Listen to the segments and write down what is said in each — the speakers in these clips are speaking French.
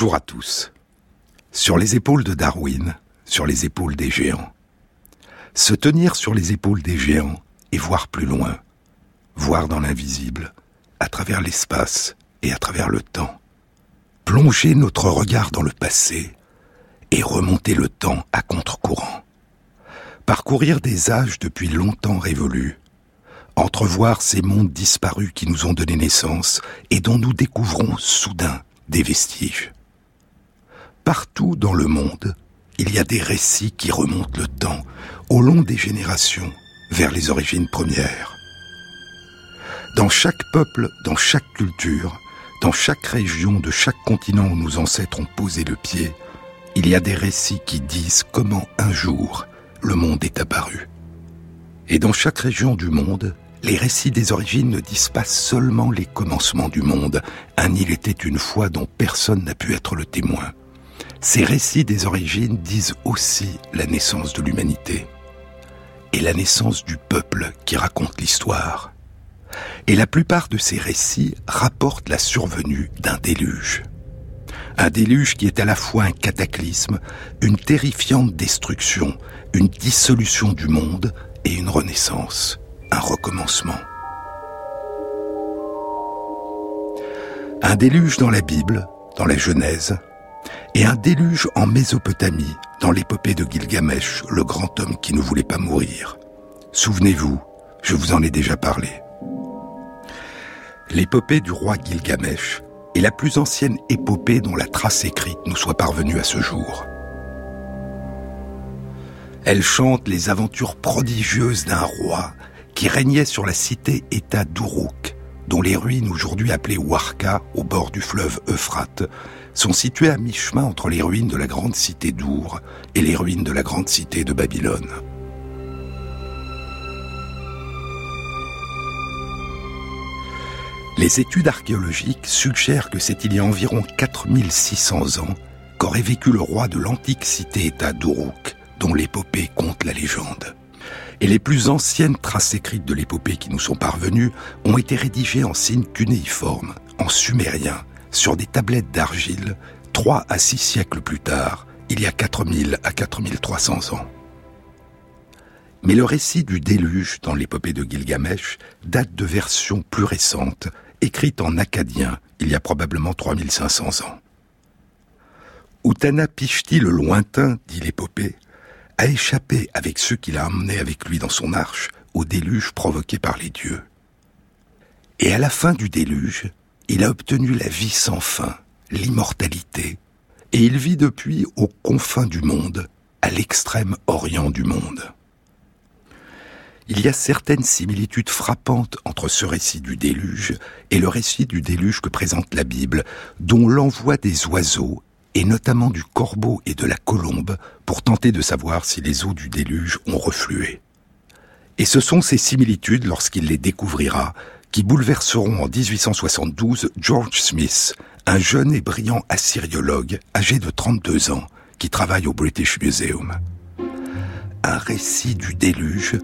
Bonjour à tous. Sur les épaules de Darwin, sur les épaules des géants. Se tenir sur les épaules des géants et voir plus loin, voir dans l'invisible, à travers l'espace et à travers le temps. Plonger notre regard dans le passé et remonter le temps à contre-courant. Parcourir des âges depuis longtemps révolus, entrevoir ces mondes disparus qui nous ont donné naissance et dont nous découvrons soudain des vestiges. Partout dans le monde, il y a des récits qui remontent le temps, au long des générations, vers les origines premières. Dans chaque peuple, dans chaque culture, dans chaque région de chaque continent où nos ancêtres ont posé le pied, il y a des récits qui disent comment un jour le monde est apparu. Et dans chaque région du monde, les récits des origines ne disent pas seulement les commencements du monde, un il était une fois dont personne n'a pu être le témoin. Ces récits des origines disent aussi la naissance de l'humanité et la naissance du peuple qui raconte l'histoire. Et la plupart de ces récits rapportent la survenue d'un déluge. Un déluge qui est à la fois un cataclysme, une terrifiante destruction, une dissolution du monde et une renaissance un recommencement. Un déluge dans la Bible, dans la Genèse, et un déluge en Mésopotamie, dans l'épopée de Gilgamesh, le grand homme qui ne voulait pas mourir. Souvenez-vous, je vous en ai déjà parlé. L'épopée du roi Gilgamesh est la plus ancienne épopée dont la trace écrite nous soit parvenue à ce jour. Elle chante les aventures prodigieuses d'un roi qui régnait sur la cité-État d'Uruk, dont les ruines aujourd'hui appelées Warka, au bord du fleuve Euphrate, sont situées à mi-chemin entre les ruines de la grande cité d'Our et les ruines de la grande cité de Babylone. Les études archéologiques suggèrent que c'est il y a environ 4600 ans qu'aurait vécu le roi de l'antique cité-État d'Uruk, dont l'épopée compte la légende et les plus anciennes traces écrites de l'épopée qui nous sont parvenues ont été rédigées en signes cunéiformes, en sumérien, sur des tablettes d'argile, trois à six siècles plus tard, il y a 4000 à 4300 ans. Mais le récit du déluge dans l'épopée de Gilgamesh date de versions plus récentes, écrites en acadien il y a probablement 3500 ans. Utana Pishti le lointain, dit l'épopée, a échappé avec ceux qu'il a emmenés avec lui dans son arche au déluge provoqué par les dieux. Et à la fin du déluge, il a obtenu la vie sans fin, l'immortalité, et il vit depuis aux confins du monde, à l'extrême orient du monde. Il y a certaines similitudes frappantes entre ce récit du déluge et le récit du déluge que présente la Bible, dont l'envoi des oiseaux et notamment du corbeau et de la colombe, pour tenter de savoir si les eaux du déluge ont reflué. Et ce sont ces similitudes, lorsqu'il les découvrira, qui bouleverseront en 1872 George Smith, un jeune et brillant assyriologue âgé de 32 ans, qui travaille au British Museum. Un récit du déluge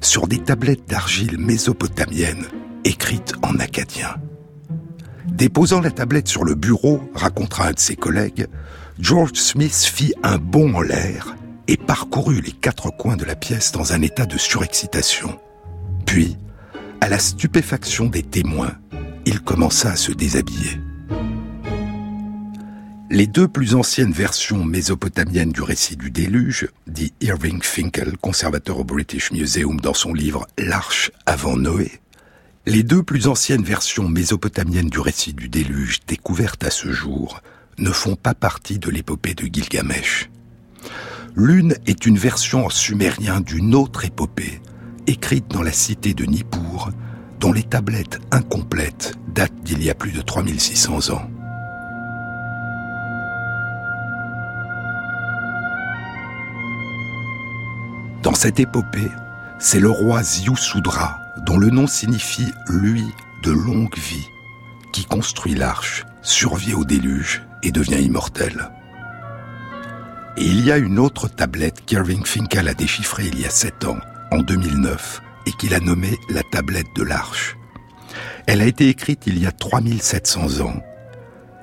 sur des tablettes d'argile mésopotamienne écrites en acadien. Déposant la tablette sur le bureau, racontera un de ses collègues, George Smith fit un bond en l'air et parcourut les quatre coins de la pièce dans un état de surexcitation. Puis, à la stupéfaction des témoins, il commença à se déshabiller. Les deux plus anciennes versions mésopotamiennes du récit du déluge, dit Irving Finkel, conservateur au British Museum dans son livre L'Arche avant Noé, les deux plus anciennes versions mésopotamiennes du récit du déluge découvertes à ce jour ne font pas partie de l'épopée de Gilgamesh. L'une est une version en sumérien d'une autre épopée, écrite dans la cité de Nippur, dont les tablettes incomplètes datent d'il y a plus de 3600 ans. Dans cette épopée, c'est le roi Ziusudra dont le nom signifie lui de longue vie, qui construit l'arche, survit au déluge et devient immortel. Et il y a une autre tablette qu'Irving Finkel a déchiffrée il y a sept ans, en 2009, et qu'il a nommée la tablette de l'arche. Elle a été écrite il y a 3700 ans.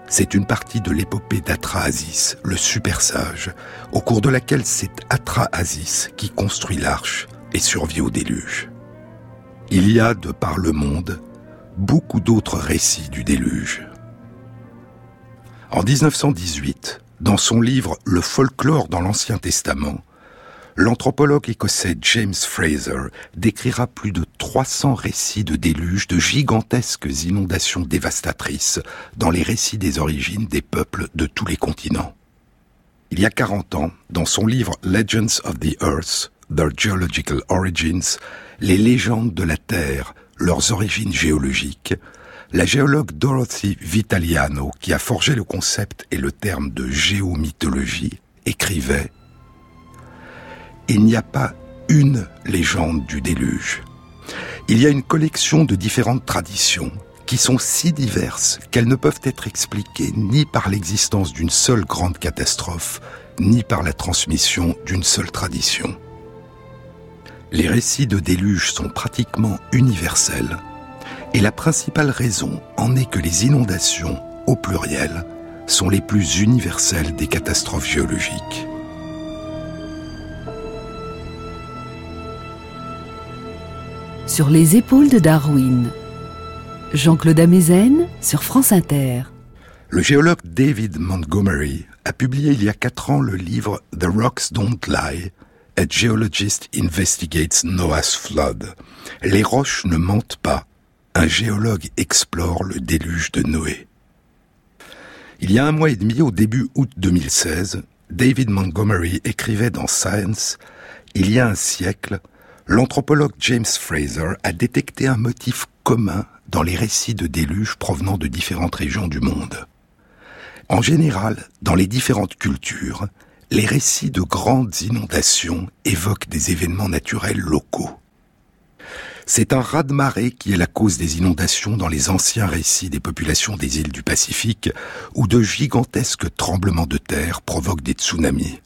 c'est une partie de l'épopée d'Atrahasis, le super sage, au cours de laquelle c'est Atrahasis qui construit l'arche et survit au déluge. Il y a, de par le monde, beaucoup d'autres récits du déluge. En 1918, dans son livre Le folklore dans l'Ancien Testament, l'anthropologue écossais James Fraser décrira plus de 300 récits de déluge, de gigantesques inondations dévastatrices dans les récits des origines des peuples de tous les continents. Il y a 40 ans, dans son livre Legends of the Earth, Their Geological Origins, les légendes de la Terre, leurs origines géologiques, la géologue Dorothy Vitaliano, qui a forgé le concept et le terme de géomythologie, écrivait Il n'y a pas une légende du déluge. Il y a une collection de différentes traditions qui sont si diverses qu'elles ne peuvent être expliquées ni par l'existence d'une seule grande catastrophe, ni par la transmission d'une seule tradition. Les récits de déluge sont pratiquement universels, et la principale raison en est que les inondations, au pluriel, sont les plus universelles des catastrophes géologiques. Sur les épaules de Darwin, Jean-Claude Amezen sur France Inter. Le géologue David Montgomery a publié il y a quatre ans le livre The Rocks Don't Lie, A Geologist Investigates Noah's Flood. Les roches ne mentent pas. Un géologue explore le déluge de Noé. Il y a un mois et demi, au début août 2016, David Montgomery écrivait dans Science Il y a un siècle, l'anthropologue James Fraser a détecté un motif commun dans les récits de déluge provenant de différentes régions du monde. En général, dans les différentes cultures, les récits de grandes inondations évoquent des événements naturels locaux. C'est un raz-de-marée qui est la cause des inondations dans les anciens récits des populations des îles du Pacifique, où de gigantesques tremblements de terre provoquent des tsunamis.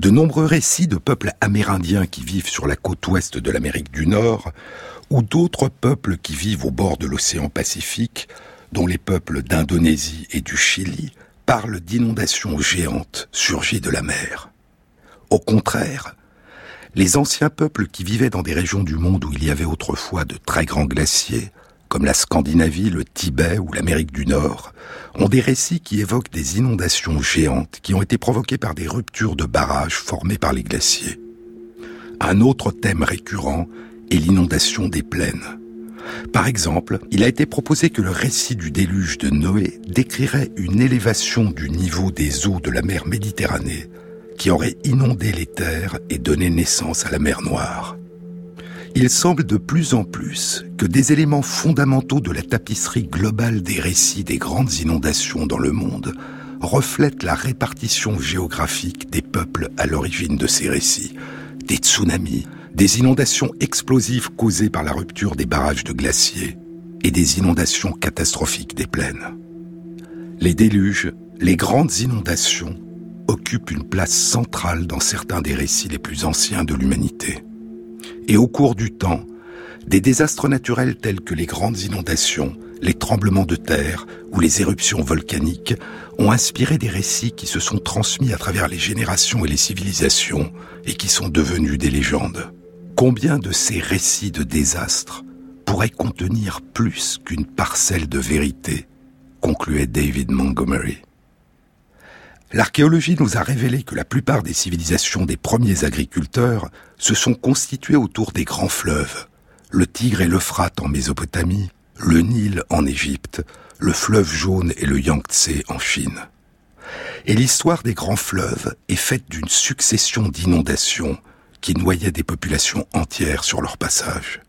De nombreux récits de peuples amérindiens qui vivent sur la côte ouest de l'Amérique du Nord, ou d'autres peuples qui vivent au bord de l'océan Pacifique, dont les peuples d'Indonésie et du Chili, parle d'inondations géantes surgies de la mer. Au contraire, les anciens peuples qui vivaient dans des régions du monde où il y avait autrefois de très grands glaciers, comme la Scandinavie, le Tibet ou l'Amérique du Nord, ont des récits qui évoquent des inondations géantes qui ont été provoquées par des ruptures de barrages formés par les glaciers. Un autre thème récurrent est l'inondation des plaines. Par exemple, il a été proposé que le récit du déluge de Noé décrirait une élévation du niveau des eaux de la mer Méditerranée qui aurait inondé les terres et donné naissance à la mer Noire. Il semble de plus en plus que des éléments fondamentaux de la tapisserie globale des récits des grandes inondations dans le monde reflètent la répartition géographique des peuples à l'origine de ces récits. Des tsunamis, des inondations explosives causées par la rupture des barrages de glaciers et des inondations catastrophiques des plaines. Les déluges, les grandes inondations occupent une place centrale dans certains des récits les plus anciens de l'humanité. Et au cours du temps, des désastres naturels tels que les grandes inondations, les tremblements de terre ou les éruptions volcaniques ont inspiré des récits qui se sont transmis à travers les générations et les civilisations et qui sont devenus des légendes. Combien de ces récits de désastres pourraient contenir plus qu'une parcelle de vérité? concluait David Montgomery. L'archéologie nous a révélé que la plupart des civilisations des premiers agriculteurs se sont constituées autour des grands fleuves, le Tigre et l'Euphrate en Mésopotamie, le Nil en Égypte, le fleuve jaune et le Yangtze en Chine. Et l'histoire des grands fleuves est faite d'une succession d'inondations qui noyaient des populations entières sur leur passage.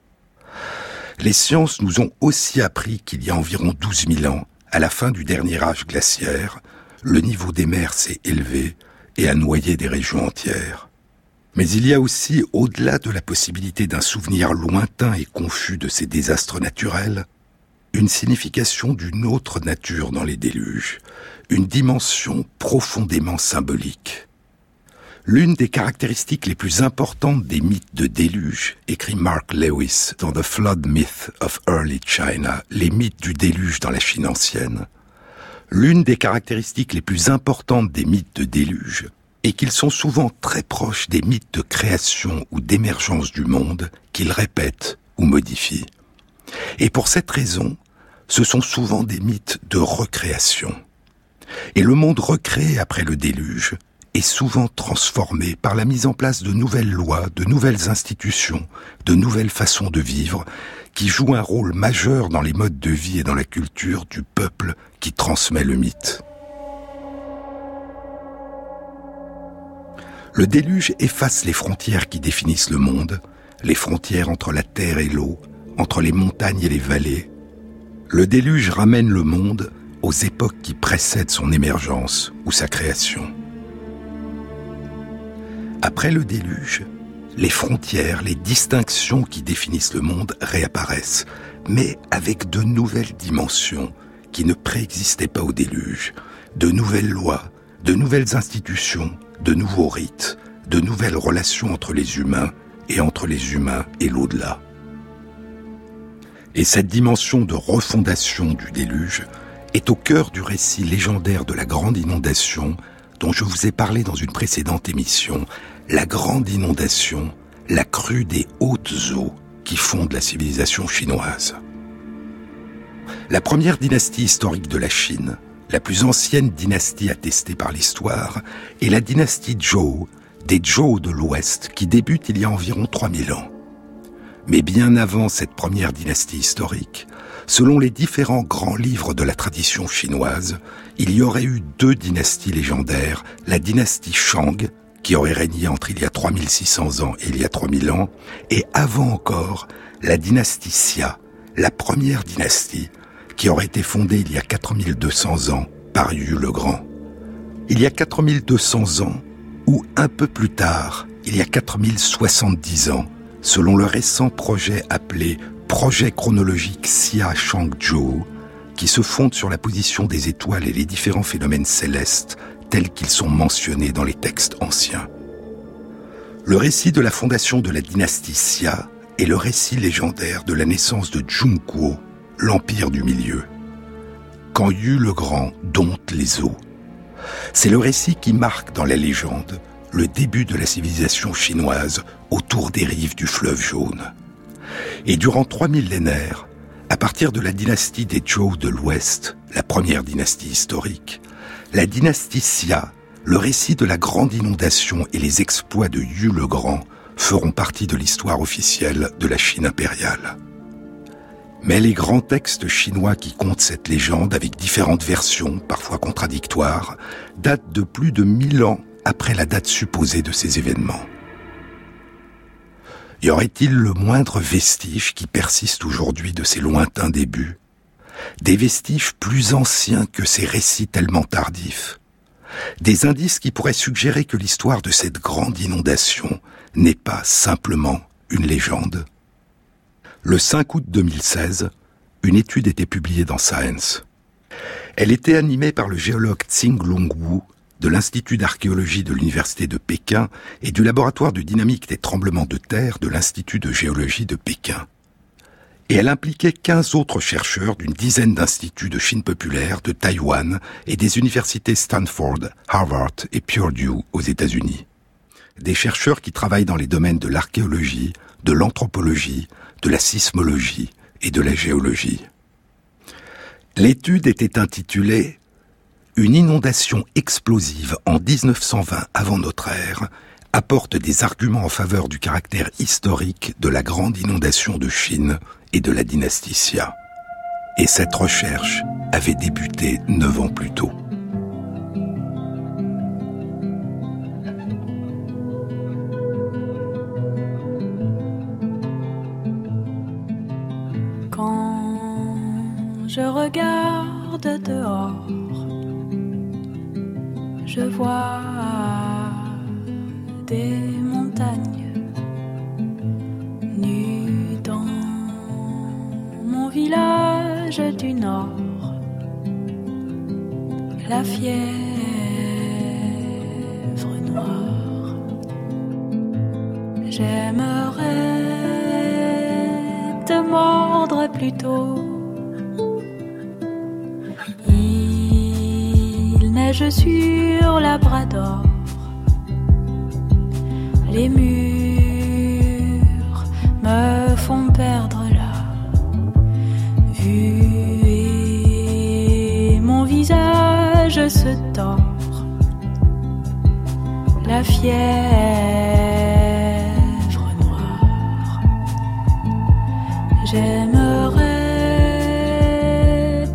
Les sciences nous ont aussi appris qu'il y a environ 12 000 ans, à la fin du dernier âge glaciaire, le niveau des mers s'est élevé et a noyé des régions entières. Mais il y a aussi, au-delà de la possibilité d'un souvenir lointain et confus de ces désastres naturels, une signification d'une autre nature dans les déluges, une dimension profondément symbolique. L'une des caractéristiques les plus importantes des mythes de déluge, écrit Mark Lewis dans The Flood Myth of Early China, les mythes du déluge dans la Chine ancienne, L'une des caractéristiques les plus importantes des mythes de déluge est qu'ils sont souvent très proches des mythes de création ou d'émergence du monde qu'ils répètent ou modifient. Et pour cette raison, ce sont souvent des mythes de recréation. Et le monde recréé après le déluge est souvent transformé par la mise en place de nouvelles lois, de nouvelles institutions, de nouvelles façons de vivre, qui jouent un rôle majeur dans les modes de vie et dans la culture du peuple qui transmet le mythe. Le déluge efface les frontières qui définissent le monde, les frontières entre la terre et l'eau, entre les montagnes et les vallées. Le déluge ramène le monde aux époques qui précèdent son émergence ou sa création. Après le déluge, les frontières, les distinctions qui définissent le monde réapparaissent, mais avec de nouvelles dimensions qui ne préexistaient pas au déluge, de nouvelles lois, de nouvelles institutions, de nouveaux rites, de nouvelles relations entre les humains et entre les humains et l'au-delà. Et cette dimension de refondation du déluge est au cœur du récit légendaire de la grande inondation dont je vous ai parlé dans une précédente émission, la grande inondation, la crue des hautes eaux qui fondent la civilisation chinoise. La première dynastie historique de la Chine, la plus ancienne dynastie attestée par l'histoire, est la dynastie Zhou, des Zhou de l'Ouest, qui débute il y a environ 3000 ans. Mais bien avant cette première dynastie historique, selon les différents grands livres de la tradition chinoise, il y aurait eu deux dynasties légendaires, la dynastie Shang, qui aurait régné entre il y a 3600 ans et il y a 3000 ans, et avant encore, la dynastie Xia, la première dynastie, qui aurait été fondée il y a 4200 ans par Yu le Grand. Il y a 4200 ans, ou un peu plus tard, il y a 4070 ans, selon le récent projet appelé Projet chronologique Xia Shangzhou, qui se fonde sur la position des étoiles et les différents phénomènes célestes tels qu'ils sont mentionnés dans les textes anciens. Le récit de la fondation de la dynastie Xia est le récit légendaire de la naissance de Zhongguo, l'empire du milieu. Quand Yu le Grand dompte les eaux. C'est le récit qui marque dans la légende le début de la civilisation chinoise autour des rives du fleuve jaune. Et durant trois millénaires, à partir de la dynastie des Zhou de l'Ouest, la première dynastie historique, la dynastie Xia, le récit de la grande inondation et les exploits de Yu le Grand feront partie de l'histoire officielle de la Chine impériale. Mais les grands textes chinois qui comptent cette légende avec différentes versions, parfois contradictoires, datent de plus de mille ans après la date supposée de ces événements. Y aurait-il le moindre vestige qui persiste aujourd'hui de ces lointains débuts? Des vestiges plus anciens que ces récits tellement tardifs Des indices qui pourraient suggérer que l'histoire de cette grande inondation n'est pas simplement une légende Le 5 août 2016, une étude était publiée dans Science. Elle était animée par le géologue Tsing Lung Wu de l'Institut d'archéologie de l'Université de Pékin et du laboratoire de dynamique des tremblements de terre de l'Institut de géologie de Pékin. Et elle impliquait 15 autres chercheurs d'une dizaine d'instituts de Chine populaire, de Taïwan et des universités Stanford, Harvard et Purdue aux États-Unis. Des chercheurs qui travaillent dans les domaines de l'archéologie, de l'anthropologie, de la sismologie et de la géologie. L'étude était intitulée une inondation explosive en 1920 avant notre ère apporte des arguments en faveur du caractère historique de la grande inondation de Chine et de la dynastie Xia. Et cette recherche avait débuté neuf ans plus tôt. Quand je regarde dehors, je vois La fièvre noire. J'aimerais te mordre plutôt. Il nage sur Labrador. Les murs J'aimerais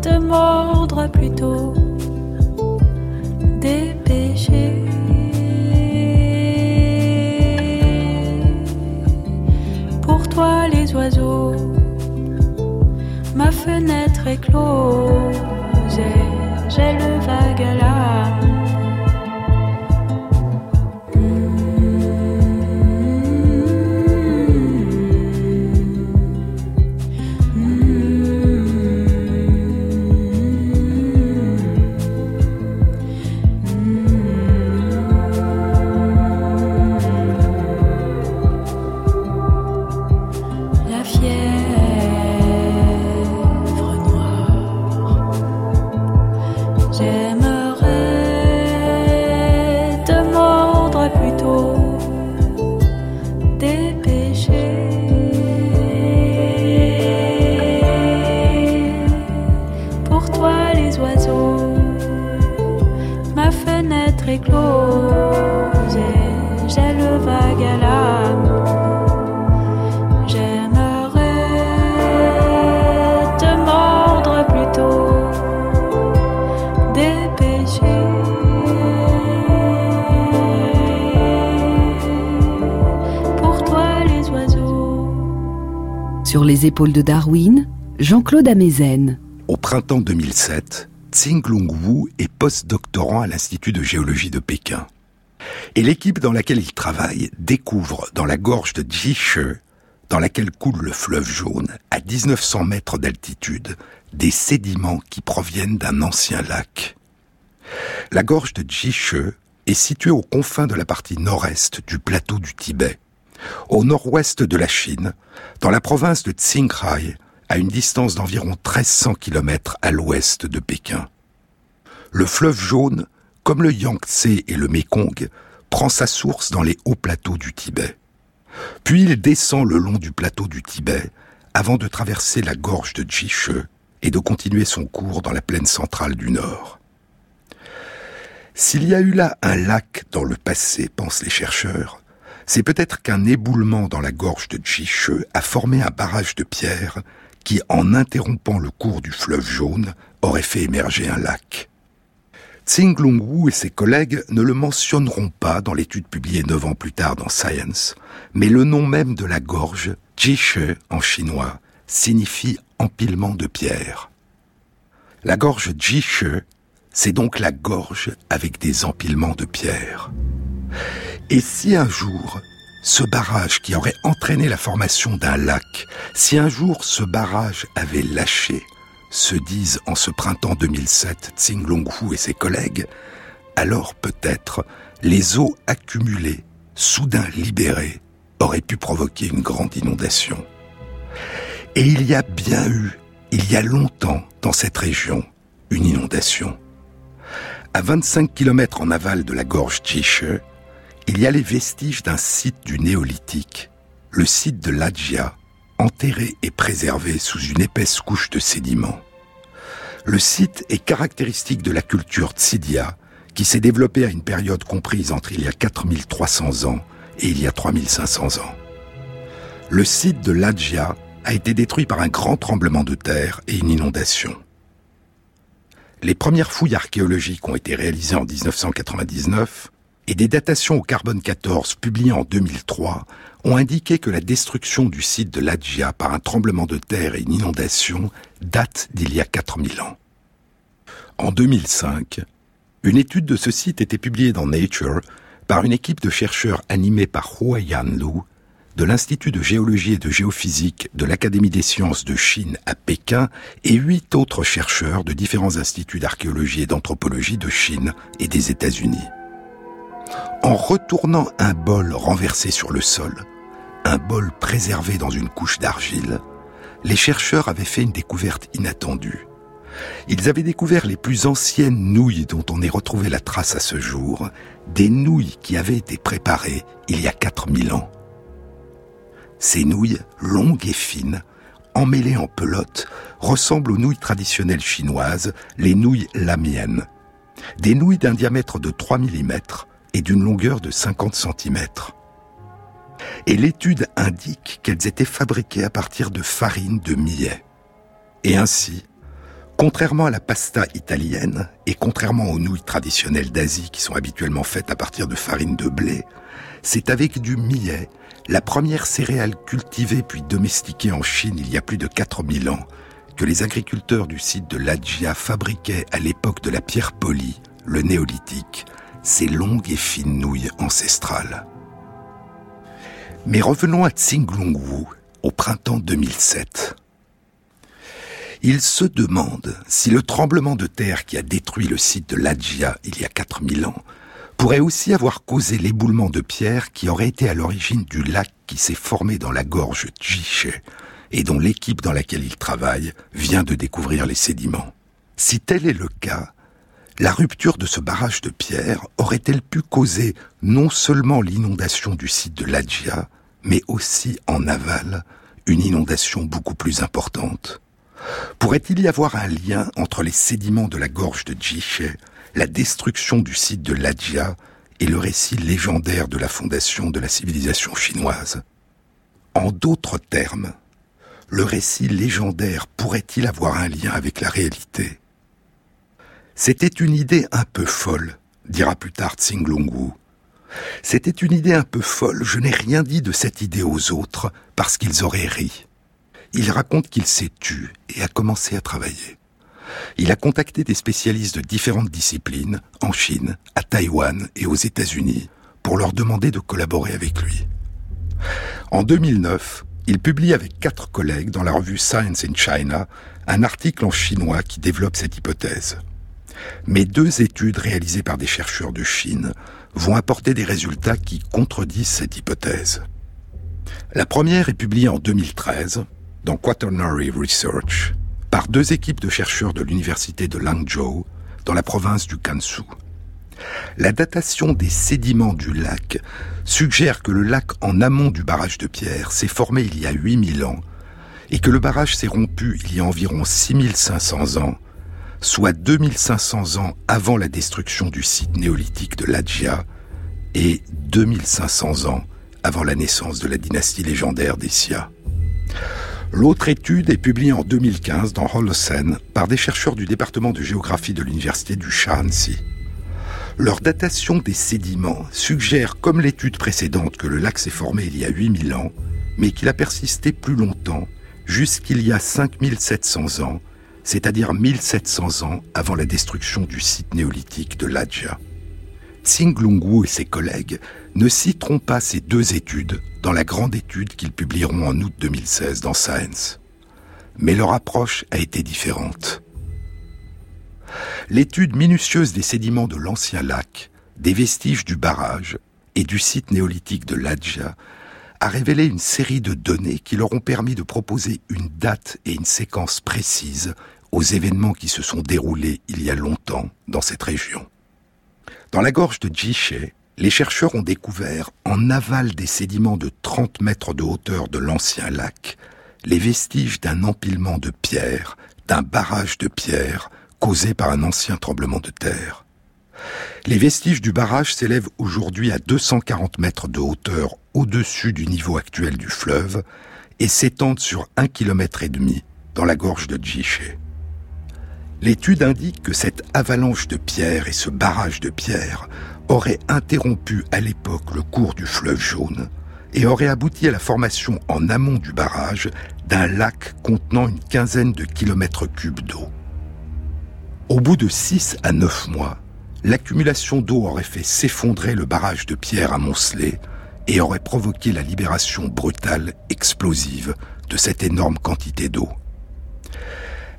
te mordre plutôt péchés. Pour toi, les oiseaux, ma fenêtre est close et j'ai le vague. De Darwin, Jean-Claude Amezen. Au printemps 2007, Tsing Lung Wu est post-doctorant à l'Institut de géologie de Pékin. Et l'équipe dans laquelle il travaille découvre dans la gorge de Jishe, dans laquelle coule le fleuve jaune, à 1900 mètres d'altitude, des sédiments qui proviennent d'un ancien lac. La gorge de Jishe est située aux confins de la partie nord-est du plateau du Tibet, au nord-ouest de la Chine, dans la province de Qinghai, à une distance d'environ 1300 km à l'ouest de Pékin. Le fleuve jaune, comme le Yangtze et le Mékong, prend sa source dans les hauts plateaux du Tibet. Puis il descend le long du plateau du Tibet avant de traverser la gorge de Jishe et de continuer son cours dans la plaine centrale du Nord. S'il y a eu là un lac dans le passé, pensent les chercheurs, c'est peut-être qu'un éboulement dans la gorge de Jishe a formé un barrage de pierre qui, en interrompant le cours du fleuve jaune, aurait fait émerger un lac. Tsing Lung Wu et ses collègues ne le mentionneront pas dans l'étude publiée neuf ans plus tard dans Science, mais le nom même de la gorge, Jishe en chinois, signifie empilement de pierres. La gorge Jishe, c'est donc la gorge avec des empilements de pierres. Et si un jour, ce barrage qui aurait entraîné la formation d'un lac, si un jour ce barrage avait lâché, se disent en ce printemps 2007 Tsing Long Hu et ses collègues, alors peut-être les eaux accumulées, soudain libérées, auraient pu provoquer une grande inondation. Et il y a bien eu, il y a longtemps, dans cette région, une inondation. À 25 km en aval de la gorge Jishe, il y a les vestiges d'un site du néolithique, le site de Lajia, enterré et préservé sous une épaisse couche de sédiments. Le site est caractéristique de la culture Tsidia, qui s'est développée à une période comprise entre il y a 4300 ans et il y a 3500 ans. Le site de Lajia a été détruit par un grand tremblement de terre et une inondation. Les premières fouilles archéologiques ont été réalisées en 1999 et des datations au carbone 14 publiées en 2003 ont indiqué que la destruction du site de Lajia par un tremblement de terre et une inondation date d'il y a 4000 ans. En 2005, une étude de ce site était publiée dans Nature par une équipe de chercheurs animée par Huayan Lu de l'Institut de géologie et de géophysique de l'Académie des sciences de Chine à Pékin et huit autres chercheurs de différents instituts d'archéologie et d'anthropologie de Chine et des États-Unis. En retournant un bol renversé sur le sol, un bol préservé dans une couche d'argile, les chercheurs avaient fait une découverte inattendue. Ils avaient découvert les plus anciennes nouilles dont on ait retrouvé la trace à ce jour, des nouilles qui avaient été préparées il y a 4000 ans. Ces nouilles, longues et fines, emmêlées en pelotes, ressemblent aux nouilles traditionnelles chinoises, les nouilles lamiennes. Des nouilles d'un diamètre de 3 mm et d'une longueur de 50 cm. Et l'étude indique qu'elles étaient fabriquées à partir de farine de millet. Et ainsi, contrairement à la pasta italienne et contrairement aux nouilles traditionnelles d'Asie qui sont habituellement faites à partir de farine de blé, c'est avec du millet la première céréale cultivée puis domestiquée en Chine il y a plus de 4000 ans, que les agriculteurs du site de Lajia fabriquaient à l'époque de la pierre polie, le néolithique, ces longues et fines nouilles ancestrales. Mais revenons à Tsinglongwu, au printemps 2007. Il se demande si le tremblement de terre qui a détruit le site de Lajia il y a 4000 ans pourrait aussi avoir causé l'éboulement de pierre qui aurait été à l'origine du lac qui s'est formé dans la gorge Jiché et dont l'équipe dans laquelle il travaille vient de découvrir les sédiments. Si tel est le cas, la rupture de ce barrage de pierre aurait-elle pu causer non seulement l'inondation du site de Lajia, mais aussi en aval une inondation beaucoup plus importante? Pourrait-il y avoir un lien entre les sédiments de la gorge de Jiché la destruction du site de Lajia et le récit légendaire de la fondation de la civilisation chinoise? En d'autres termes, le récit légendaire pourrait-il avoir un lien avec la réalité? C'était une idée un peu folle, dira plus tard Tsinglongwu. C'était une idée un peu folle, je n'ai rien dit de cette idée aux autres parce qu'ils auraient ri. Il raconte qu'il s'est tu et a commencé à travailler. Il a contacté des spécialistes de différentes disciplines en Chine, à Taïwan et aux États-Unis pour leur demander de collaborer avec lui. En 2009, il publie avec quatre collègues dans la revue Science in China un article en chinois qui développe cette hypothèse. Mais deux études réalisées par des chercheurs de Chine vont apporter des résultats qui contredisent cette hypothèse. La première est publiée en 2013 dans Quaternary Research par deux équipes de chercheurs de l'université de Langzhou, dans la province du Kansu. La datation des sédiments du lac suggère que le lac en amont du barrage de pierre s'est formé il y a 8000 ans et que le barrage s'est rompu il y a environ 6500 ans, soit 2500 ans avant la destruction du site néolithique de Lajia et 2500 ans avant la naissance de la dynastie légendaire des Xia. L'autre étude est publiée en 2015 dans Holocene par des chercheurs du département de géographie de l'université du Shaanxi. Leur datation des sédiments suggère, comme l'étude précédente, que le lac s'est formé il y a 8000 ans, mais qu'il a persisté plus longtemps, jusqu'il y a 5700 ans, c'est-à-dire 1700 ans avant la destruction du site néolithique de Lajia. Tsing et ses collègues ne citeront pas ces deux études dans la grande étude qu'ils publieront en août 2016 dans Science. Mais leur approche a été différente. L'étude minutieuse des sédiments de l'ancien lac, des vestiges du barrage et du site néolithique de Ladja a révélé une série de données qui leur ont permis de proposer une date et une séquence précises aux événements qui se sont déroulés il y a longtemps dans cette région. Dans la gorge de Jiché, les chercheurs ont découvert, en aval des sédiments de 30 mètres de hauteur de l'ancien lac, les vestiges d'un empilement de pierres, d'un barrage de pierres causé par un ancien tremblement de terre. Les vestiges du barrage s'élèvent aujourd'hui à 240 mètres de hauteur au-dessus du niveau actuel du fleuve et s'étendent sur un kilomètre et demi dans la gorge de Djiché. L'étude indique que cette avalanche de pierres et ce barrage de pierres auraient interrompu à l'époque le cours du fleuve jaune et auraient abouti à la formation en amont du barrage d'un lac contenant une quinzaine de kilomètres cubes d'eau. Au bout de six à neuf mois, l'accumulation d'eau aurait fait s'effondrer le barrage de pierre amoncelé et aurait provoqué la libération brutale, explosive, de cette énorme quantité d'eau.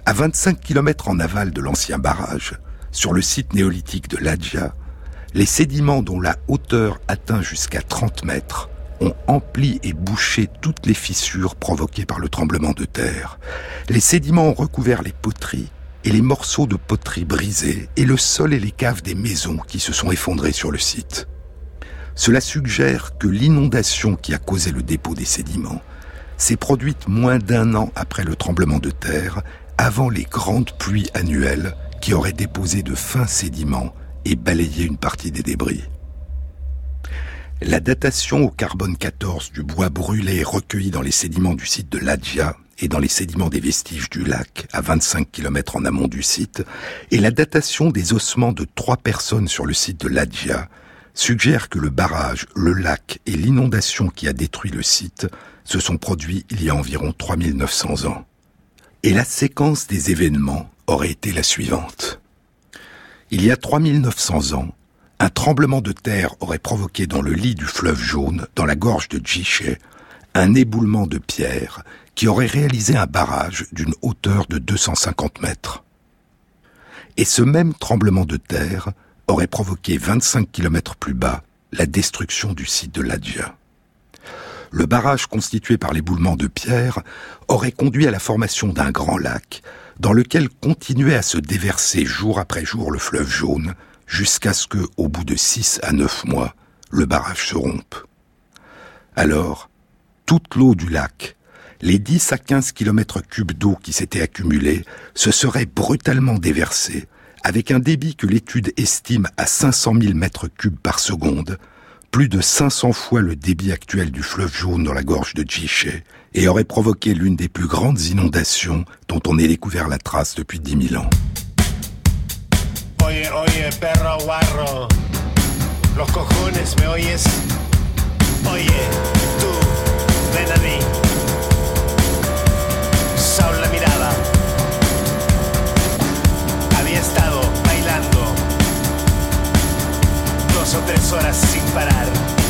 À 25 km en aval de l'ancien barrage, sur le site néolithique de Ladja, les sédiments dont la hauteur atteint jusqu'à 30 mètres ont empli et bouché toutes les fissures provoquées par le tremblement de terre. Les sédiments ont recouvert les poteries et les morceaux de poterie brisés et le sol et les caves des maisons qui se sont effondrés sur le site. Cela suggère que l'inondation qui a causé le dépôt des sédiments s'est produite moins d'un an après le tremblement de terre, avant les grandes pluies annuelles qui auraient déposé de fins sédiments et balayé une partie des débris. La datation au carbone 14 du bois brûlé recueilli dans les sédiments du site de Ladja et dans les sédiments des vestiges du lac à 25 km en amont du site et la datation des ossements de trois personnes sur le site de Ladja suggère que le barrage, le lac et l'inondation qui a détruit le site se sont produits il y a environ 3900 ans. Et la séquence des événements aurait été la suivante. Il y a 3900 ans, un tremblement de terre aurait provoqué dans le lit du fleuve jaune, dans la gorge de Djiché, un éboulement de pierres qui aurait réalisé un barrage d'une hauteur de 250 mètres. Et ce même tremblement de terre aurait provoqué 25 km plus bas la destruction du site de Ladja. Le barrage constitué par l'éboulement de pierres aurait conduit à la formation d'un grand lac dans lequel continuait à se déverser jour après jour le fleuve jaune jusqu'à ce que, au bout de 6 à 9 mois, le barrage se rompe. Alors, toute l'eau du lac, les 10 à 15 km cubes d'eau qui s'étaient accumulés, se seraient brutalement déversés avec un débit que l'étude estime à 500 000 mètres cubes par seconde, plus de 500 fois le débit actuel du fleuve jaune dans la gorge de Djiché, et aurait provoqué l'une des plus grandes inondations dont on ait découvert la trace depuis 10 000 ans. Oye, oye, perro guarro, los cojones, ¿me? Oye. La mirada. Había estado bailando dos o tres horas sin parar.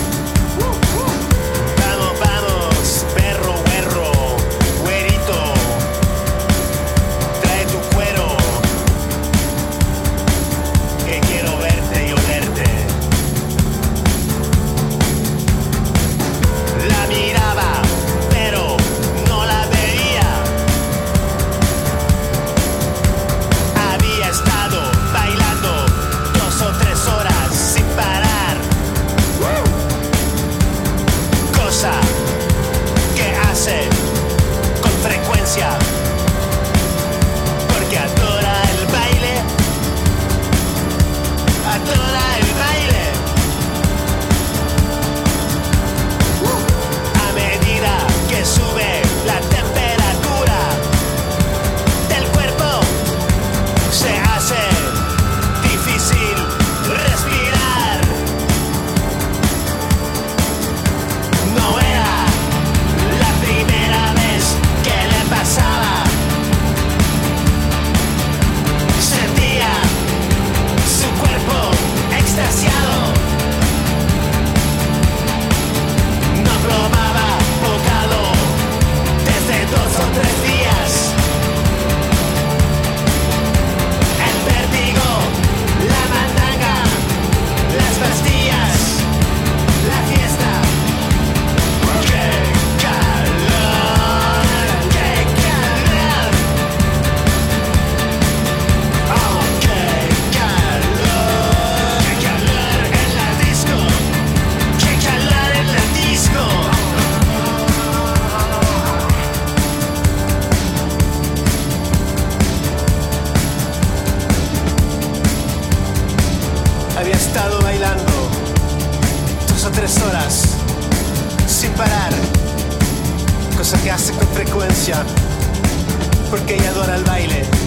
Porque ella adora el baile.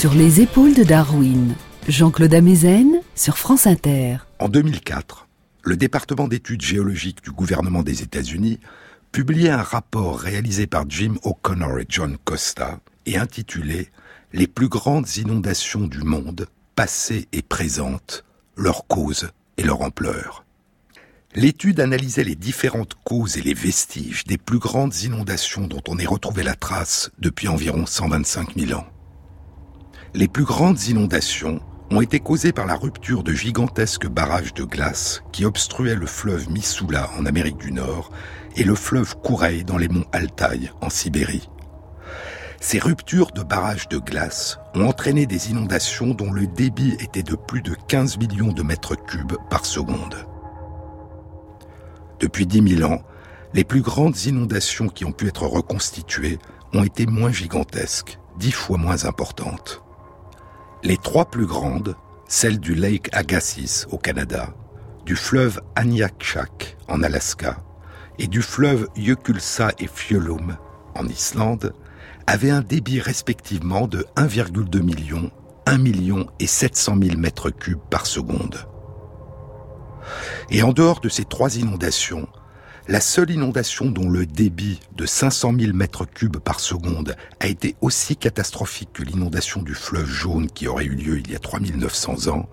Sur les épaules de Darwin, Jean-Claude Amezen sur France Inter. En 2004, le département d'études géologiques du gouvernement des États-Unis publiait un rapport réalisé par Jim O'Connor et John Costa et intitulé Les plus grandes inondations du monde, passées et présentes, leurs causes et leur ampleur. L'étude analysait les différentes causes et les vestiges des plus grandes inondations dont on ait retrouvé la trace depuis environ 125 000 ans. Les plus grandes inondations ont été causées par la rupture de gigantesques barrages de glace qui obstruaient le fleuve Missoula en Amérique du Nord et le fleuve Kourei dans les monts Altaï en Sibérie. Ces ruptures de barrages de glace ont entraîné des inondations dont le débit était de plus de 15 millions de mètres cubes par seconde. Depuis 10 000 ans, les plus grandes inondations qui ont pu être reconstituées ont été moins gigantesques, dix fois moins importantes. Les trois plus grandes, celles du Lake Agassiz au Canada, du fleuve Aniakchak en Alaska et du fleuve Jökulsá et Fjölum en Islande, avaient un débit respectivement de 1,2 million, 1 million et 700 000 mètres cubes par seconde. Et en dehors de ces trois inondations, la seule inondation dont le débit de 500 000 mètres cubes par seconde a été aussi catastrophique que l'inondation du fleuve jaune qui aurait eu lieu il y a 3900 ans,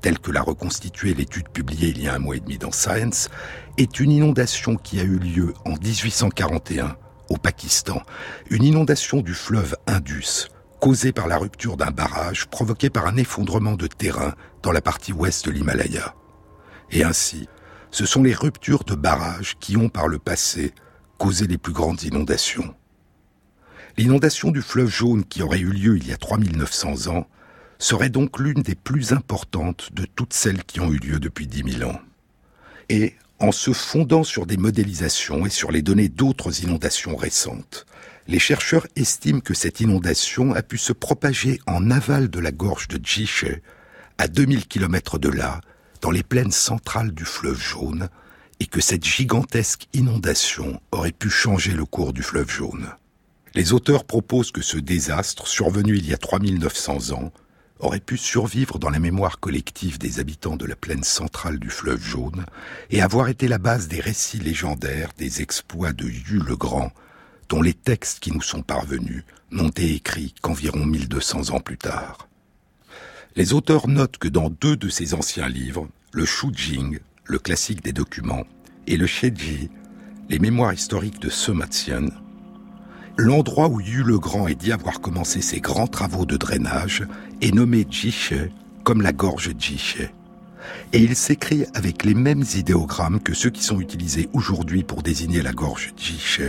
telle que l'a reconstituée l'étude publiée il y a un mois et demi dans Science, est une inondation qui a eu lieu en 1841 au Pakistan, une inondation du fleuve Indus, causée par la rupture d'un barrage provoqué par un effondrement de terrain dans la partie ouest de l'Himalaya. Et ainsi, ce sont les ruptures de barrages qui ont par le passé causé les plus grandes inondations. L'inondation du fleuve jaune qui aurait eu lieu il y a 3900 ans serait donc l'une des plus importantes de toutes celles qui ont eu lieu depuis 10 000 ans. Et, en se fondant sur des modélisations et sur les données d'autres inondations récentes, les chercheurs estiment que cette inondation a pu se propager en aval de la gorge de Djiche, à 2000 km de là, dans les plaines centrales du fleuve jaune et que cette gigantesque inondation aurait pu changer le cours du fleuve jaune. Les auteurs proposent que ce désastre, survenu il y a 3900 ans, aurait pu survivre dans la mémoire collective des habitants de la plaine centrale du fleuve jaune et avoir été la base des récits légendaires des exploits de Yu le Grand, dont les textes qui nous sont parvenus n'ont été écrits qu'environ 1200 ans plus tard. Les auteurs notent que dans deux de ses anciens livres, le Jing, le classique des documents, et le Sheji, les mémoires historiques de Sematsian, l'endroit où Yu le Grand est dit avoir commencé ses grands travaux de drainage est nommé Jishe comme la gorge Jishe. Et il s'écrit avec les mêmes idéogrammes que ceux qui sont utilisés aujourd'hui pour désigner la gorge Jishe,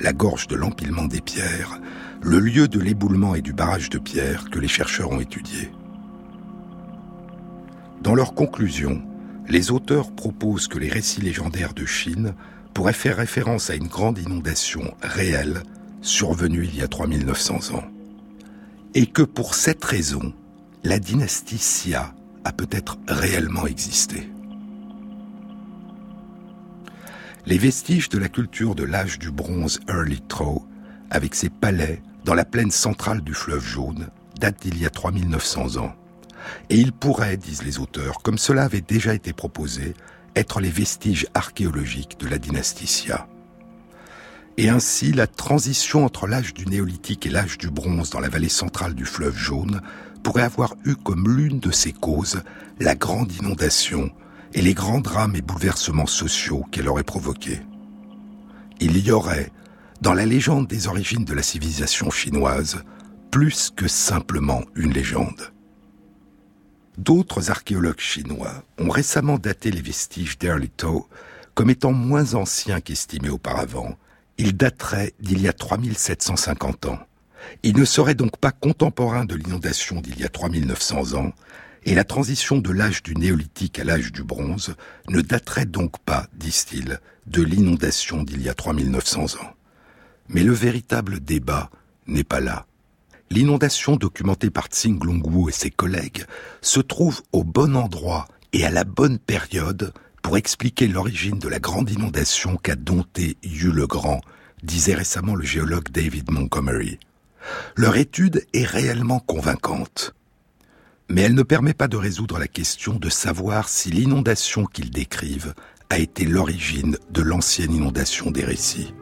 la gorge de l'empilement des pierres, le lieu de l'éboulement et du barrage de pierres que les chercheurs ont étudié. Dans leur conclusion, les auteurs proposent que les récits légendaires de Chine pourraient faire référence à une grande inondation réelle survenue il y a 3900 ans. Et que pour cette raison, la dynastie Xia a peut-être réellement existé. Les vestiges de la culture de l'âge du bronze Early Trow, avec ses palais dans la plaine centrale du fleuve jaune, datent d'il y a 3900 ans. Et il pourrait, disent les auteurs, comme cela avait déjà été proposé, être les vestiges archéologiques de la dynastie Xia. Et ainsi, la transition entre l'âge du néolithique et l'âge du bronze dans la vallée centrale du fleuve jaune pourrait avoir eu comme l'une de ses causes la grande inondation et les grands drames et bouleversements sociaux qu'elle aurait provoqués. Il y aurait, dans la légende des origines de la civilisation chinoise, plus que simplement une légende. D'autres archéologues chinois ont récemment daté les vestiges d'Erlito comme étant moins anciens qu'estimés auparavant. Ils dateraient d'il y a 3750 ans. Ils ne seraient donc pas contemporains de l'inondation d'il y a 3900 ans, et la transition de l'âge du néolithique à l'âge du bronze ne daterait donc pas, disent-ils, de l'inondation d'il y a 3900 ans. Mais le véritable débat n'est pas là l'inondation documentée par Tsing Longwu et ses collègues se trouve au bon endroit et à la bonne période pour expliquer l'origine de la grande inondation qu'a dompté Yu le Grand, disait récemment le géologue David Montgomery. Leur étude est réellement convaincante. Mais elle ne permet pas de résoudre la question de savoir si l'inondation qu'ils décrivent a été l'origine de l'ancienne inondation des récits.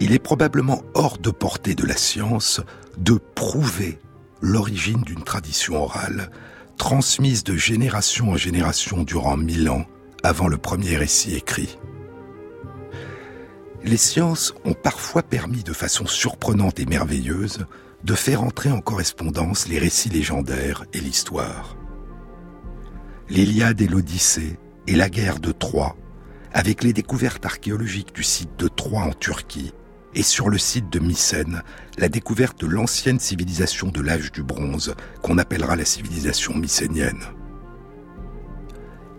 Il est probablement hors de portée de la science de prouver l'origine d'une tradition orale transmise de génération en génération durant mille ans avant le premier récit écrit. Les sciences ont parfois permis de façon surprenante et merveilleuse de faire entrer en correspondance les récits légendaires et l'histoire. L'Iliade et l'Odyssée et la guerre de Troie, avec les découvertes archéologiques du site de Troie en Turquie et sur le site de Mycène, la découverte de l'ancienne civilisation de l'âge du bronze, qu'on appellera la civilisation mycénienne.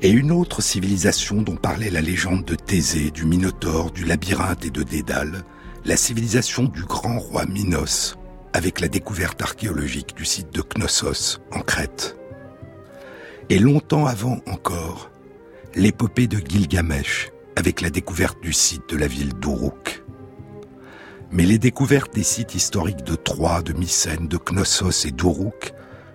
Et une autre civilisation dont parlait la légende de Thésée, du Minotaure, du labyrinthe et de Dédale, la civilisation du grand roi Minos, avec la découverte archéologique du site de Knossos, en Crète. Et longtemps avant encore, l'épopée de Gilgamesh, avec la découverte du site de la ville d'Uruk. Mais les découvertes des sites historiques de Troie, de Mycène, de Knossos et d'Uruk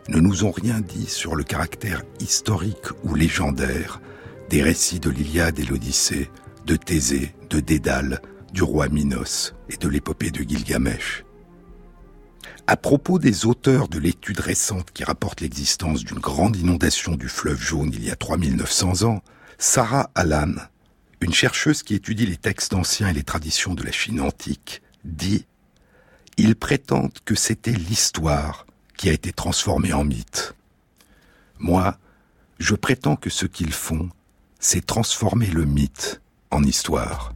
ne nous ont rien dit sur le caractère historique ou légendaire des récits de l'Iliade et l'Odyssée, de Thésée, de Dédale, du roi Minos et de l'épopée de Gilgamesh. À propos des auteurs de l'étude récente qui rapporte l'existence d'une grande inondation du fleuve jaune il y a 3900 ans, Sarah Allan, une chercheuse qui étudie les textes anciens et les traditions de la Chine antique, dit Ils prétendent que c'était l'histoire qui a été transformée en mythe. Moi, je prétends que ce qu'ils font, c'est transformer le mythe en histoire.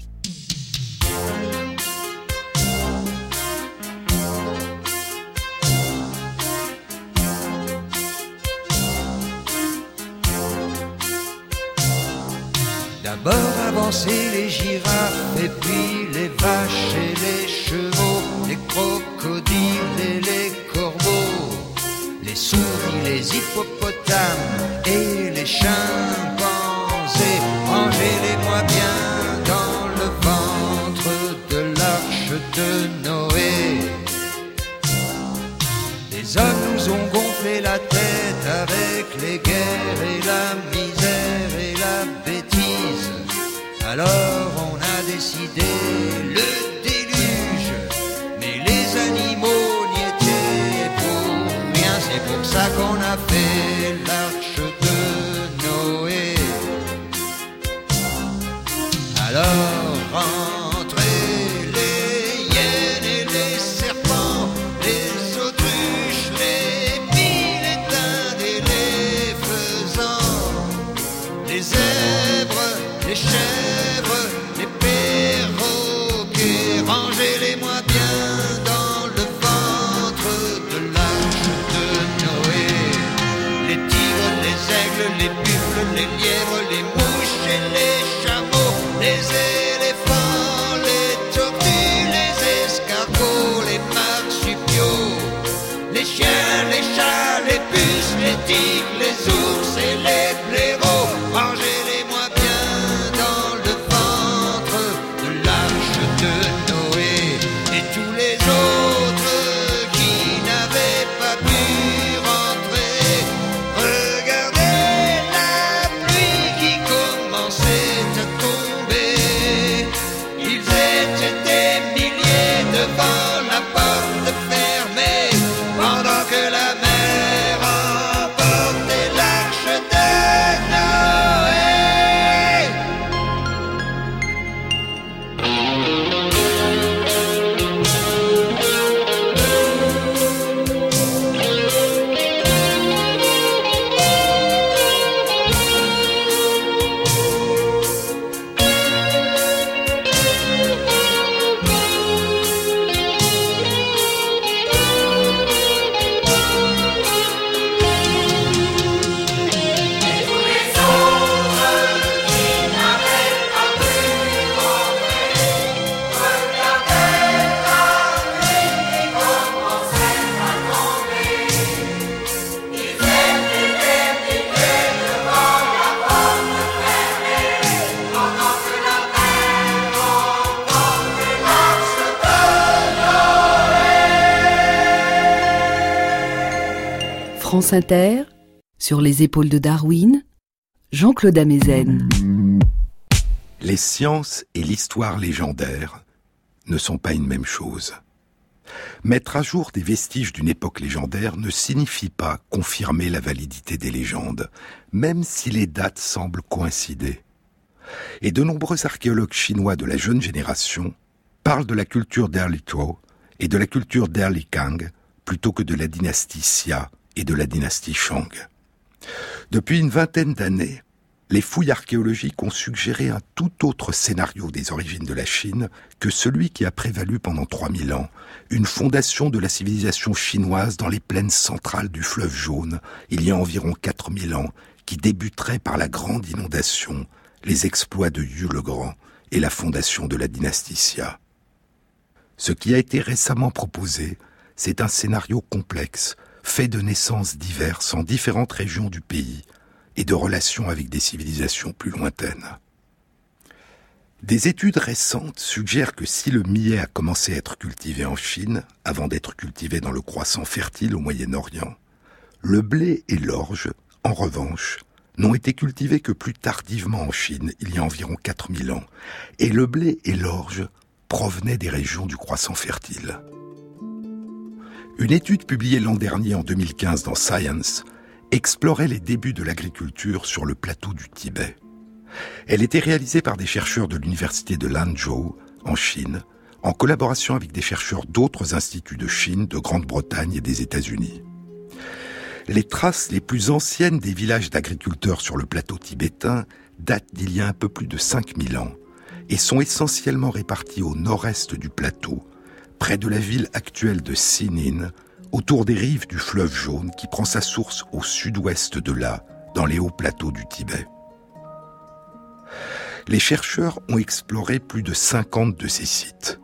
D'abord avancer les girafes et puis les vaches et les chevaux, les crocodiles et les corbeaux, les souris, les hippopotames et les chimpanzés. Rangez-les-moi bien dans le ventre de l'arche de Noé. Les hommes nous ont gonflé la tête avec les guerres et la misère Alors on a décidé le déluge, mais les animaux n'y étaient pour rien. C'est pour ça qu'on a fait l'arche de Noé. Alors Sur les épaules de Darwin, Jean-Claude Amezen. Les sciences et l'histoire légendaire ne sont pas une même chose. Mettre à jour des vestiges d'une époque légendaire ne signifie pas confirmer la validité des légendes, même si les dates semblent coïncider. Et de nombreux archéologues chinois de la jeune génération parlent de la culture d'Erlituo et de la culture d'Erlikang plutôt que de la dynastie Xia de la dynastie Shang. Depuis une vingtaine d'années, les fouilles archéologiques ont suggéré un tout autre scénario des origines de la Chine que celui qui a prévalu pendant 3000 ans, une fondation de la civilisation chinoise dans les plaines centrales du fleuve jaune, il y a environ 4000 ans, qui débuterait par la grande inondation, les exploits de Yu le Grand et la fondation de la dynastie Xia. Ce qui a été récemment proposé, c'est un scénario complexe, fait de naissances diverses en différentes régions du pays, et de relations avec des civilisations plus lointaines. Des études récentes suggèrent que si le millet a commencé à être cultivé en Chine, avant d'être cultivé dans le croissant fertile au Moyen-Orient, le blé et l'orge, en revanche, n'ont été cultivés que plus tardivement en Chine, il y a environ 4000 ans, et le blé et l'orge provenaient des régions du croissant fertile. Une étude publiée l'an dernier en 2015 dans Science explorait les débuts de l'agriculture sur le plateau du Tibet. Elle était réalisée par des chercheurs de l'université de Lanzhou, en Chine, en collaboration avec des chercheurs d'autres instituts de Chine, de Grande-Bretagne et des États-Unis. Les traces les plus anciennes des villages d'agriculteurs sur le plateau tibétain datent d'il y a un peu plus de 5000 ans et sont essentiellement réparties au nord-est du plateau, près de la ville actuelle de Sinin, autour des rives du fleuve jaune qui prend sa source au sud-ouest de là, dans les hauts plateaux du Tibet. Les chercheurs ont exploré plus de 50 de ces sites.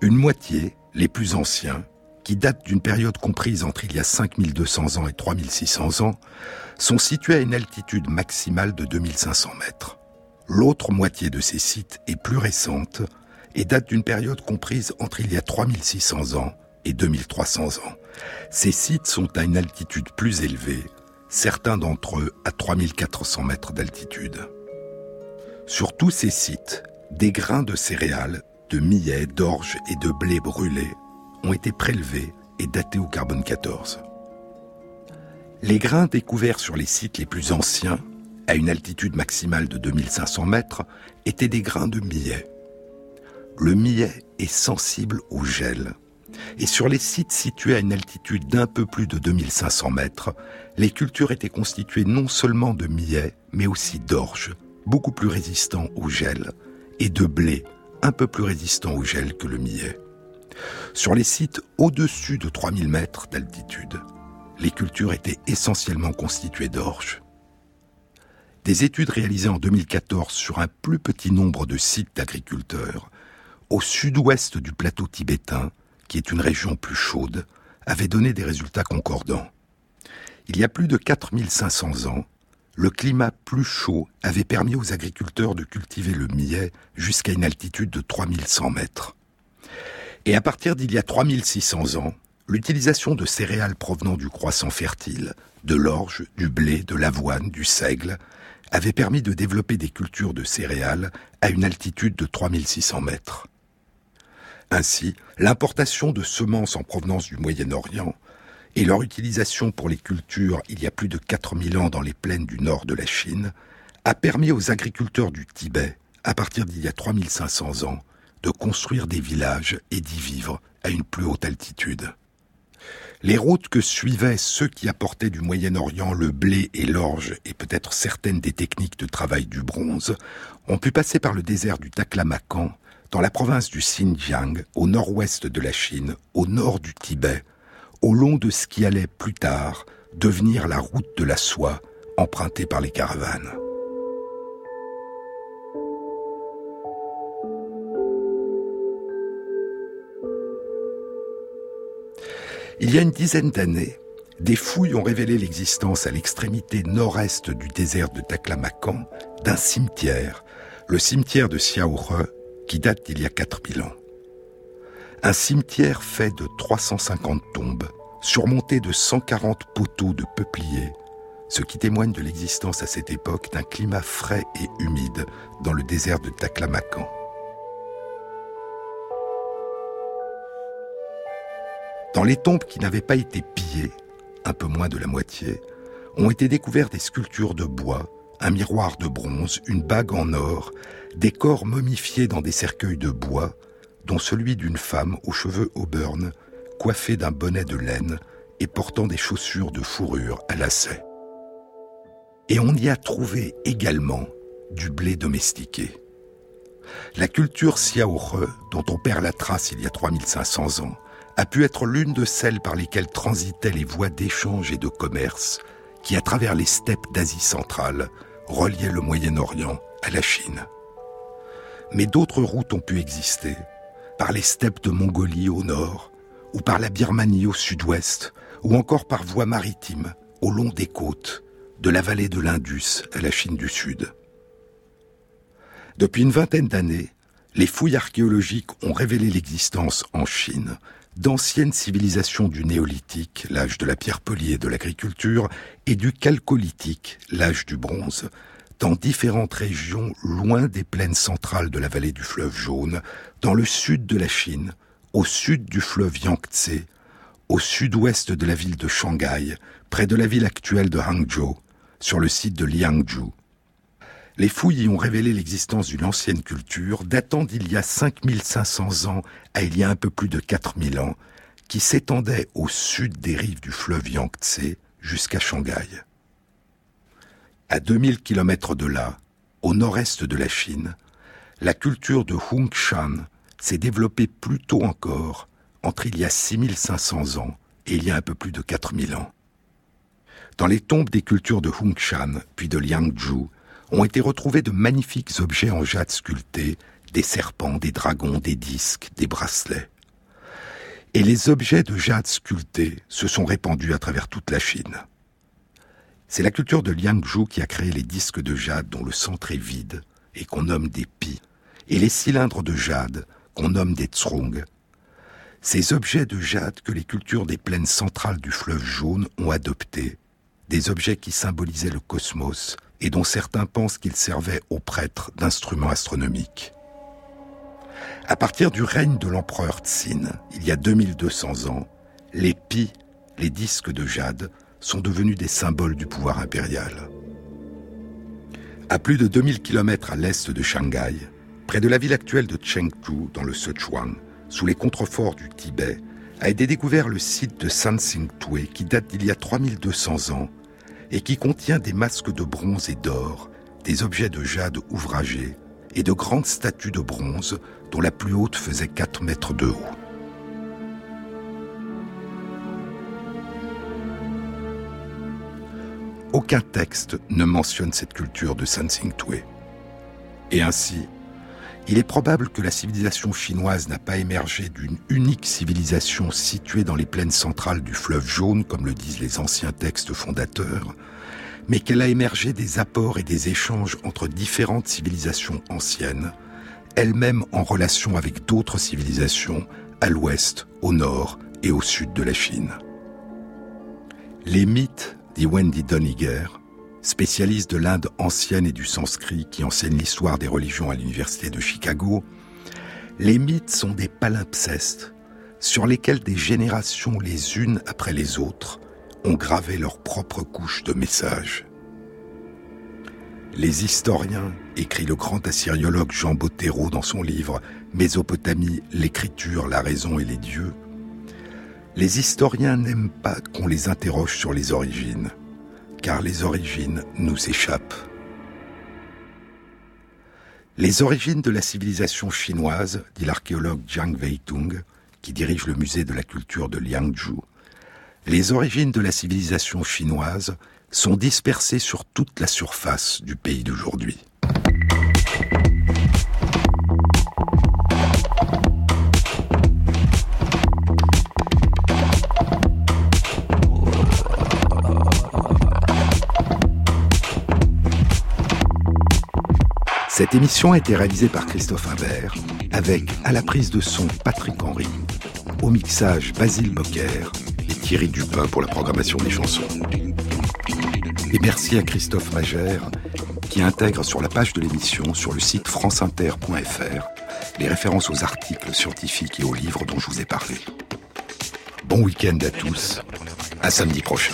Une moitié, les plus anciens, qui datent d'une période comprise entre il y a 5200 ans et 3600 ans, sont situés à une altitude maximale de 2500 mètres. L'autre moitié de ces sites est plus récente et date d'une période comprise entre il y a 3600 ans et 2300 ans. Ces sites sont à une altitude plus élevée, certains d'entre eux à 3400 mètres d'altitude. Sur tous ces sites, des grains de céréales, de millet, d'orge et de blé brûlés ont été prélevés et datés au carbone 14. Les grains découverts sur les sites les plus anciens, à une altitude maximale de 2500 mètres, étaient des grains de millet. Le millet est sensible au gel et sur les sites situés à une altitude d'un peu plus de 2500 mètres, les cultures étaient constituées non seulement de millet, mais aussi d'orge, beaucoup plus résistant au gel, et de blé, un peu plus résistant au gel que le millet. Sur les sites au-dessus de 3000 mètres d'altitude, les cultures étaient essentiellement constituées d'orge. Des études réalisées en 2014 sur un plus petit nombre de sites d'agriculteurs, au sud-ouest du plateau tibétain, qui est une région plus chaude, avait donné des résultats concordants. Il y a plus de 4500 ans, le climat plus chaud avait permis aux agriculteurs de cultiver le millet jusqu'à une altitude de 3100 mètres. Et à partir d'il y a 3600 ans, l'utilisation de céréales provenant du croissant fertile, de l'orge, du blé, de l'avoine, du seigle, avait permis de développer des cultures de céréales à une altitude de 3600 mètres. Ainsi, l'importation de semences en provenance du Moyen-Orient et leur utilisation pour les cultures il y a plus de 4000 ans dans les plaines du nord de la Chine a permis aux agriculteurs du Tibet, à partir d'il y a 3500 ans, de construire des villages et d'y vivre à une plus haute altitude. Les routes que suivaient ceux qui apportaient du Moyen-Orient le blé et l'orge et peut-être certaines des techniques de travail du bronze ont pu passer par le désert du Taklamakan dans la province du Xinjiang, au nord-ouest de la Chine, au nord du Tibet, au long de ce qui allait plus tard devenir la route de la soie empruntée par les caravanes. Il y a une dizaine d'années, des fouilles ont révélé l'existence à l'extrémité nord-est du désert de Taklamakan d'un cimetière, le cimetière de Xiaohe, qui date d'il y a 4000 ans. Un cimetière fait de 350 tombes, surmonté de 140 poteaux de peupliers, ce qui témoigne de l'existence à cette époque d'un climat frais et humide dans le désert de Taklamakan. Dans les tombes qui n'avaient pas été pillées, un peu moins de la moitié, ont été découverts des sculptures de bois, un miroir de bronze, une bague en or, des corps momifiés dans des cercueils de bois, dont celui d'une femme aux cheveux auburn, coiffée d'un bonnet de laine et portant des chaussures de fourrure à lacets. Et on y a trouvé également du blé domestiqué. La culture Siaohe, dont on perd la trace il y a 3500 ans, a pu être l'une de celles par lesquelles transitaient les voies d'échange et de commerce qui, à travers les steppes d'Asie centrale, reliaient le Moyen-Orient à la Chine. Mais d'autres routes ont pu exister, par les steppes de Mongolie au nord, ou par la Birmanie au sud-ouest, ou encore par voie maritime, au long des côtes, de la vallée de l'Indus à la Chine du Sud. Depuis une vingtaine d'années, les fouilles archéologiques ont révélé l'existence en Chine d'anciennes civilisations du néolithique, l'âge de la pierre polie et de l'agriculture, et du chalcolithique, l'âge du bronze, dans différentes régions loin des plaines centrales de la vallée du fleuve jaune, dans le sud de la Chine, au sud du fleuve Yangtze, au sud-ouest de la ville de Shanghai, près de la ville actuelle de Hangzhou, sur le site de Liangzhou. Les fouilles y ont révélé l'existence d'une ancienne culture datant d'il y a 5500 ans à il y a un peu plus de 4000 ans, qui s'étendait au sud des rives du fleuve Yangtze jusqu'à Shanghai. À 2000 km de là, au nord-est de la Chine, la culture de Hungshan s'est développée plus tôt encore, entre il y a 6500 ans et il y a un peu plus de 4000 ans. Dans les tombes des cultures de Hungshan puis de Liangzhou, ont été retrouvés de magnifiques objets en jade sculptés, des serpents, des dragons, des disques, des bracelets. Et les objets de jade sculptés se sont répandus à travers toute la Chine. C'est la culture de Liangzhou qui a créé les disques de jade dont le centre est vide et qu'on nomme des pi, et les cylindres de jade qu'on nomme des tsrung. Ces objets de jade que les cultures des plaines centrales du fleuve jaune ont adoptés, des objets qui symbolisaient le cosmos, et dont certains pensent qu'ils servaient aux prêtres d'instruments astronomiques. À partir du règne de l'empereur Tsin, il y a 2200 ans, les pi, les disques de jade, sont devenus des symboles du pouvoir impérial. À plus de 2000 km à l'est de Shanghai, près de la ville actuelle de Chengdu, dans le Sichuan, sous les contreforts du Tibet, a été découvert le site de Tue qui date d'il y a 3200 ans et qui contient des masques de bronze et d'or, des objets de jade ouvragés et de grandes statues de bronze dont la plus haute faisait 4 mètres de haut. Aucun texte ne mentionne cette culture de Tue. Et ainsi, il est probable que la civilisation chinoise n'a pas émergé d'une unique civilisation située dans les plaines centrales du fleuve jaune, comme le disent les anciens textes fondateurs, mais qu'elle a émergé des apports et des échanges entre différentes civilisations anciennes, elles-mêmes en relation avec d'autres civilisations à l'ouest, au nord et au sud de la Chine. Les mythes, dit Wendy Doniger, spécialiste de l'Inde ancienne et du sanskrit qui enseigne l'histoire des religions à l'université de Chicago, les mythes sont des palimpsestes sur lesquels des générations les unes après les autres ont gravé leur propre couche de messages. Les historiens, écrit le grand assyriologue Jean Bottero dans son livre Mésopotamie, l'écriture, la raison et les dieux, les historiens n'aiment pas qu'on les interroge sur les origines car les origines nous échappent. Les origines de la civilisation chinoise, dit l'archéologue Jiang Weitung, qui dirige le musée de la culture de Liangzhou, les origines de la civilisation chinoise sont dispersées sur toute la surface du pays d'aujourd'hui. Cette émission a été réalisée par Christophe Imbert, avec à la prise de son Patrick Henry, au mixage Basile Bocquer et Thierry Dupin pour la programmation des chansons. Et merci à Christophe Magère qui intègre sur la page de l'émission sur le site franceinter.fr les références aux articles scientifiques et aux livres dont je vous ai parlé. Bon week-end à tous, à samedi prochain.